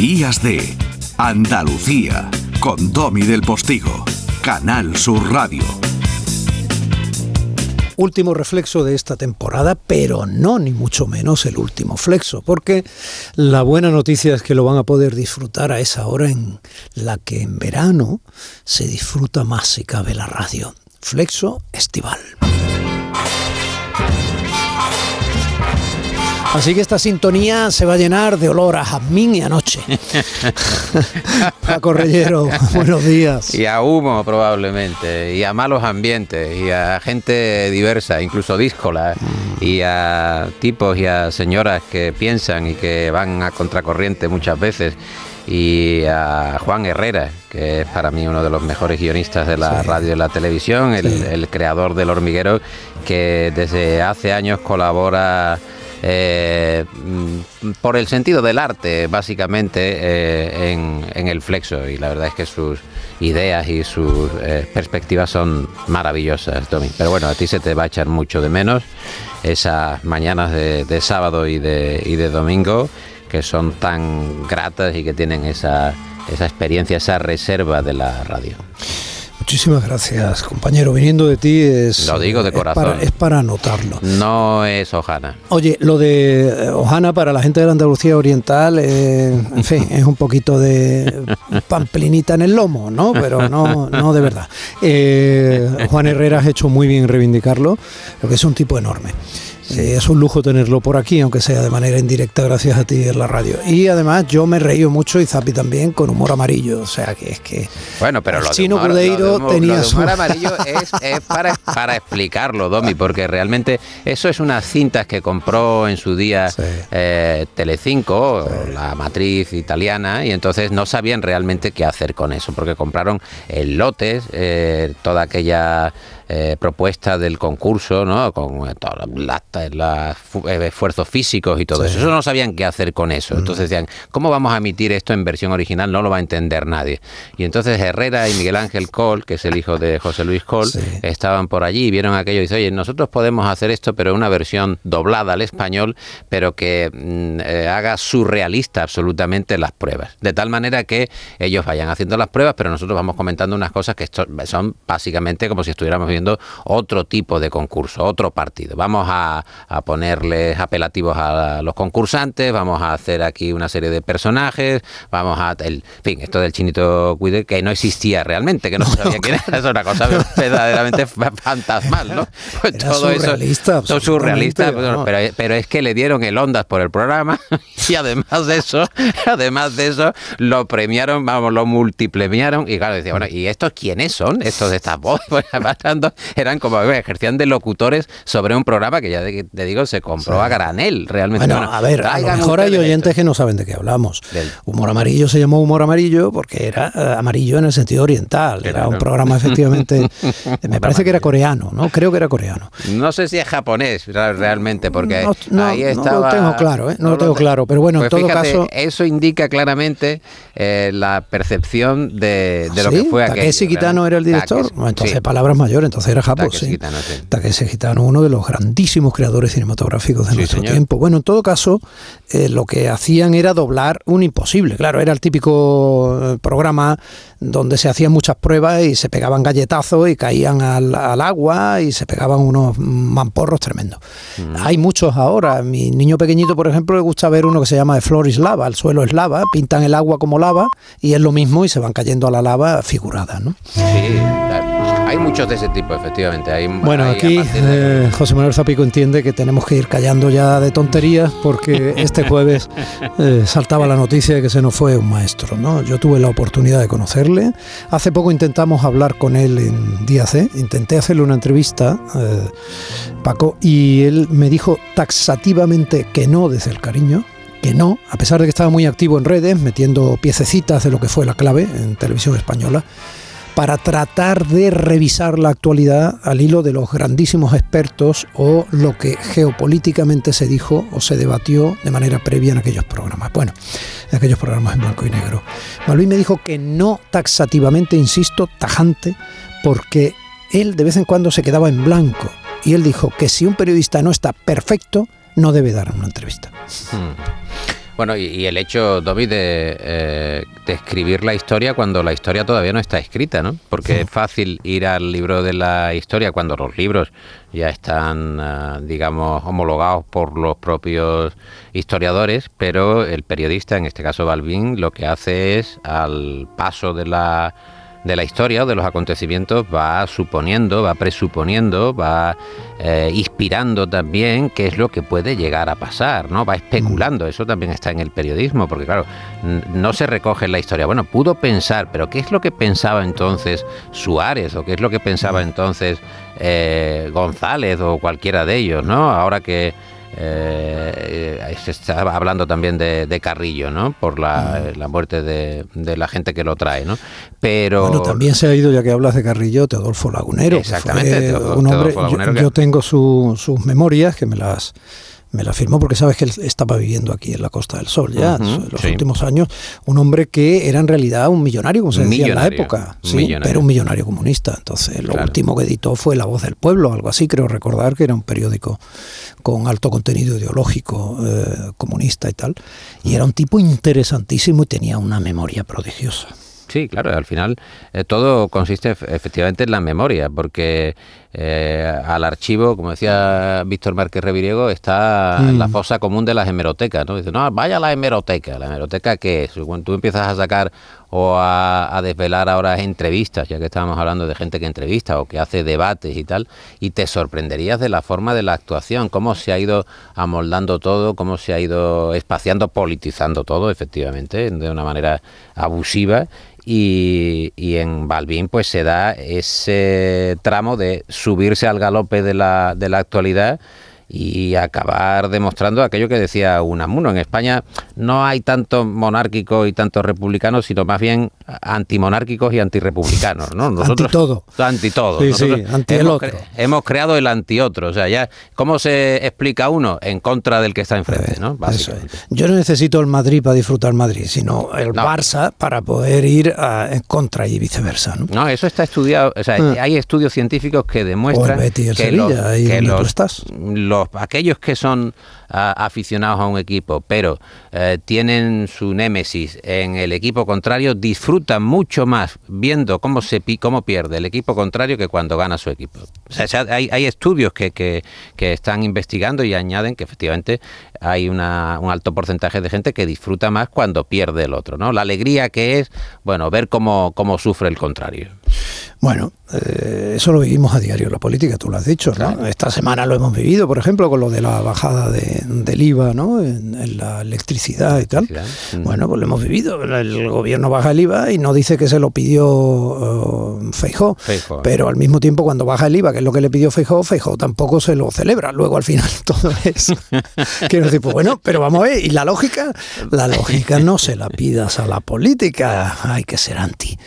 Días de Andalucía con Domi del Postigo, Canal Sur Radio. Último reflexo de esta temporada, pero no ni mucho menos el último flexo, porque la buena noticia es que lo van a poder disfrutar a esa hora en la que en verano se disfruta más si cabe la radio. Flexo estival. Así que esta sintonía se va a llenar de olor a jazmín y a noche. Paco Reyero, buenos días. Y a humo probablemente, y a malos ambientes, y a gente diversa, incluso díscola, mm. y a tipos y a señoras que piensan y que van a contracorriente muchas veces y a Juan Herrera, que es para mí uno de los mejores guionistas de la radio y la televisión, el, creador del hormiguero, que desde hace años colabora eh, por el sentido del arte, básicamente, eh, en, el flexo. Y la verdad es que sus ideas y sus eh, perspectivas son maravillosas, Tommy. Pero bueno, a ti se te va a echar mucho de menos esas mañanas de, sábado y de, y de domingo que son tan gratas y que tienen esa, esa experiencia, esa reserva de la radio. Muchísimas gracias, compañero. Viniendo de ti es. Lo digo de corazón. Es para, anotarlo. No es Ojana. Oye, lo de eh, Ojana para la gente de la Andalucía Oriental, eh, en fin, es un poquito de pamplinita en el lomo, ¿no? Pero no, no de verdad. Eh, Juan Herrera ha hecho muy bien reivindicarlo, lo que es un tipo enorme. Eh, es un lujo tenerlo por aquí, aunque sea de manera indirecta, gracias a ti en la radio. Y además yo me reí mucho y Zapi también con humor amarillo. O sea que es que. Bueno, pero lo Chino Cudeiro tenía humor amarillo es, para, para, explicarlo, Domi, porque realmente eso es unas cintas que compró en su día eh, Telecinco, la matriz italiana, y entonces no sabían realmente qué hacer con eso, porque compraron el lotes, eh, toda aquella eh, propuesta del concurso, ¿no? Con eh, todos los eh, esfuerzos físicos y todo eso. Eso no sabían qué hacer con eso. Entonces decían, ¿cómo vamos a emitir esto en versión original? No lo va a entender nadie. Y entonces Herrera y Miguel Ángel Col, que es el hijo de José Luis Col, estaban por allí y vieron aquello y dicen, oye, nosotros podemos hacer esto, pero una versión doblada al español, pero que mm, haga surrealista absolutamente las pruebas. De tal manera que ellos vayan haciendo las pruebas, pero nosotros vamos comentando unas cosas que son básicamente como si estuviéramos viendo otro tipo de concurso, otro partido. Vamos a, ponerles apelativos a los concursantes, vamos a hacer aquí una serie de personajes, vamos a... El, en fin, esto del chinito cuide que no existía realmente, que no, sabía quién era, es una cosa verdaderamente fantasmal, ¿no? Pues todo surrealista, eso... Todo surrealista, pero, pero es que le dieron el ondas por el programa y además de eso, además de eso, lo premiaron, vamos, lo multiplemiaron y claro, decía, bueno, ¿y estos quiénes son? Estos de estas voces, eran como ejercían de locutores sobre un programa que ya te digo se compró a granel realmente. Bueno, a ver, a lo mejor hay oyentes que no saben de qué hablamos. Humor amarillo se llamó humor amarillo porque era eh, amarillo en el sentido oriental. Era un programa efectivamente, me parece que era coreano, ¿no? Creo que era coreano. No sé si es japonés realmente porque ahí estaba. No lo tengo claro, ¿eh? no, lo tengo claro, pero bueno, en pues todo caso. Eso indica claramente eh, la percepción de, lo que fue aquello. Takeshi Kitano era el director. entonces, palabras mayores, entonces era Takeshi Gitano, sí. Gitano, uno de los grandísimos creadores cinematográficos de nuestro tiempo. Bueno, en todo caso, eh, lo que hacían era doblar un imposible. Claro, era el típico eh, programa donde se hacían muchas pruebas y se pegaban galletazos y caían al, agua y se pegaban unos mamporros tremendos. Mm. Hay muchos ahora. Mi niño pequeñito, por ejemplo, le gusta ver uno que se llama de Floris Lava. El suelo es lava, pintan el agua como lava y es lo mismo y se van cayendo a la lava figurada, ¿no? Sí, hay muchos de ese tipo, efectivamente. Hay, bueno, aquí eh, José Manuel Zapico entiende que tenemos que ir callando ya de tonterías porque este jueves eh, saltaba la noticia de que se nos fue un maestro. ¿no? Yo tuve la oportunidad de conocerle. Hace poco intentamos hablar con él en Día C. Intenté hacerle una entrevista, eh, Paco, y él me dijo taxativamente que no desde el cariño que no, a pesar de que estaba muy activo en redes, metiendo piececitas de lo que fue la clave en televisión española, para tratar de revisar la actualidad al hilo de los grandísimos expertos o lo que geopolíticamente se dijo o se debatió de manera previa en aquellos programas. Bueno, en aquellos programas en blanco y negro. Malvin me dijo que no taxativamente, insisto, tajante, porque él de vez en cuando se quedaba en blanco. Y él dijo que si un periodista no está perfecto, no debe dar una entrevista. Hmm. Bueno, y, el hecho, Dobby, de, escribir la historia cuando la historia todavía no está escrita, ¿no? Porque es fácil ir al libro de la historia cuando los libros ya están, digamos, homologados por los propios historiadores, pero el periodista, en este caso Balvin, lo que hace es, al paso de la de la historia o de los acontecimientos va suponiendo, va presuponiendo, va eh, inspirando también qué es lo que puede llegar a pasar, ¿no? Va especulando, eso también está en el periodismo, porque claro, no se recoge en la historia. Bueno, pudo pensar, pero ¿qué es lo que pensaba entonces Suárez o qué es lo que pensaba entonces eh, González o cualquiera de ellos, ¿no? Ahora que eh, se está hablando también de, Carrillo, ¿no? Por la, mm. muerte de, la gente que lo trae, ¿no? Pero bueno, también se ha ido ya que hablas de Carrillo, Teodolfo Lagunero. Exactamente, un hombre. yo, tengo sus memorias que me las me la firmó porque sabes que él estaba viviendo aquí en la Costa del Sol ya en los últimos años. Un hombre que era en realidad un millonario, como se decía en la época, sí, pero un millonario comunista. Entonces, lo último que editó fue La Voz del Pueblo, algo así, creo recordar que era un periódico con alto contenido ideológico eh, comunista y tal. Y era un tipo interesantísimo y tenía una memoria prodigiosa. Sí, claro, al final eh, todo consiste efectivamente en la memoria, porque eh, al archivo, como decía Víctor Márquez Reviriego, está la mm. fosa común de las hemerotecas. ¿no? Dice, no, vaya la hemeroteca. ¿La hemeroteca qué es? Cuando tú empiezas a sacar o a, desvelar ahora entrevistas, ya que estábamos hablando de gente que entrevista o que hace debates y tal, y te sorprenderías de la forma de la actuación, cómo se ha ido amoldando todo, cómo se ha ido espaciando, politizando todo, efectivamente, de una manera abusiva y, en Balbín pues se da ese tramo de subirse al galope de la, de la actualidad y acabar demostrando aquello que decía Unamuno. En España no hay tantos monárquicos y tantos republicanos, sino más bien antimonárquicos y antirepublicanos. ¿no? Nosotros, anti todo. Anti todo. Sí, sí, anti hemos, otro. hemos creado el anti otro. O sea, ya, ¿cómo se explica uno? En contra del que está enfrente, ¿no? Yo no necesito el Madrid para disfrutar Madrid, sino el Barça para poder ir en contra y viceversa. ¿no? no, eso está estudiado. O sea, ah. hay estudios científicos que demuestran que, Sevilla, que los, estás aquellos que son ah, aficionados a un equipo, pero eh, tienen su némesis en el equipo contrario, disfrutan mucho más viendo cómo se cómo pierde el equipo contrario que cuando gana su equipo. hay, estudios que, que, están investigando y añaden que efectivamente hay un alto porcentaje de gente que disfruta más cuando pierde el otro, ¿no? La alegría que es, bueno, ver cómo, cómo sufre el contrario. Bueno, eh, eso lo vivimos a diario en la política, tú lo has dicho. Esta semana lo hemos vivido, por ejemplo, con lo de la bajada del IVA ¿no? En, la electricidad y tal. Mm. Bueno, pues lo hemos vivido. El gobierno baja el IVA y no dice que se lo pidió uh, Feijó, Pero al mismo tiempo, cuando baja el IVA, que es lo que le pidió Feijó, Feijó tampoco se lo celebra. Luego al final todo es. Quiero decir, pues bueno, pero vamos a ver. ¿Y la lógica? La lógica no se la pidas a la política. Hay que ser anti.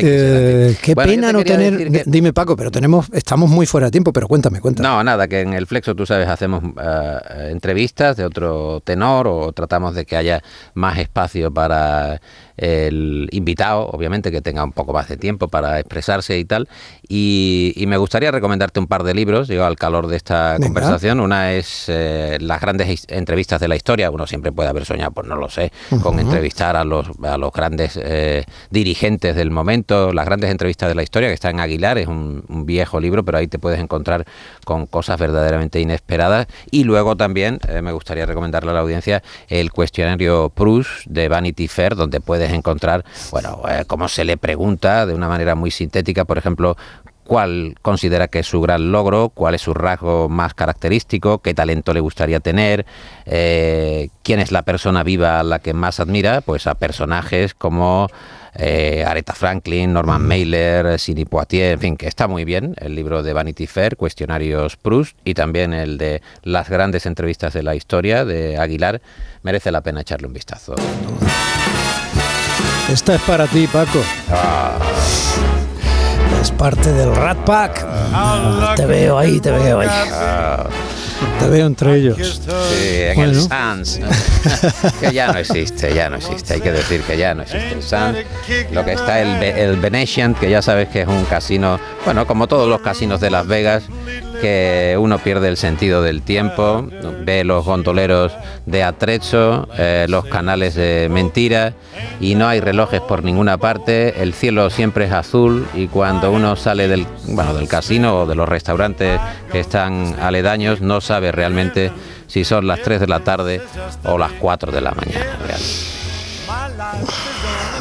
Eh, qué pena no tener. Dime, Paco, pero tenemos, estamos muy fuera de tiempo, pero cuéntame, cuéntame. No, nada, que en el Flexo, tú sabes, hacemos eh, entrevistas de otro tenor o tratamos de que haya más espacio para el invitado, obviamente, que tenga un poco más de tiempo para expresarse y tal. Y, me gustaría recomendarte un par de libros, yo al calor de esta conversación. Una es eh, Las grandes entrevistas de la historia. Uno siempre puede haber soñado, pues no lo sé, con entrevistar a los, a los grandes eh, dirigentes del momento. Las grandes entrevistas de la historia, que está en Aguilar, es un, viejo libro, pero ahí te puedes encontrar con cosas verdaderamente inesperadas. Y luego también eh, me gustaría recomendarle a la audiencia el cuestionario Proust de Vanity Fair, donde puedes encontrar, bueno, eh, cómo se le pregunta de una manera muy sintética, por ejemplo, cuál considera que es su gran logro, cuál es su rasgo más característico, qué talento le gustaría tener, eh, quién es la persona viva a la que más admira, pues a personajes como eh, Aretha Franklin, Norman Mailer, Sidney Poitier, en fin, que está muy bien el libro de Vanity Fair, Cuestionarios Proust, y también el de Las grandes entrevistas de la historia de Aguilar, merece la pena echarle un vistazo. Esta es para ti, Paco. Ah. Es parte del Rat Pack. Ah, te veo ahí, te veo ahí. Ah. Te veo entre ellos. Sí, en el Sans. que ya no existe, ya no existe. Hay que decir que ya no existe el Sans. Lo que está el, el Venetian, que ya sabes que es un casino, bueno, como todos los casinos de Las Vegas, que uno pierde el sentido del tiempo, ve los gondoleros de atrecho, eh, los canales de mentira y no hay relojes por ninguna parte, el cielo siempre es azul y cuando uno sale del, bueno, del casino o de los restaurantes que están aledaños no sabe realmente si son las 3 de la tarde o las 4 de la mañana.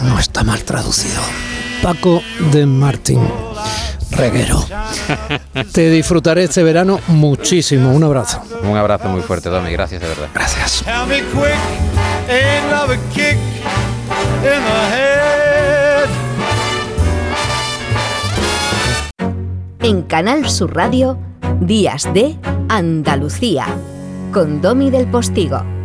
No está mal traducido. Paco de Martín. Reguero. Te disfrutaré este verano muchísimo. Un abrazo. Un abrazo muy fuerte, Domi. Gracias de verdad. Gracias. En Canal Sur Radio, Días de Andalucía, con Domi del Postigo.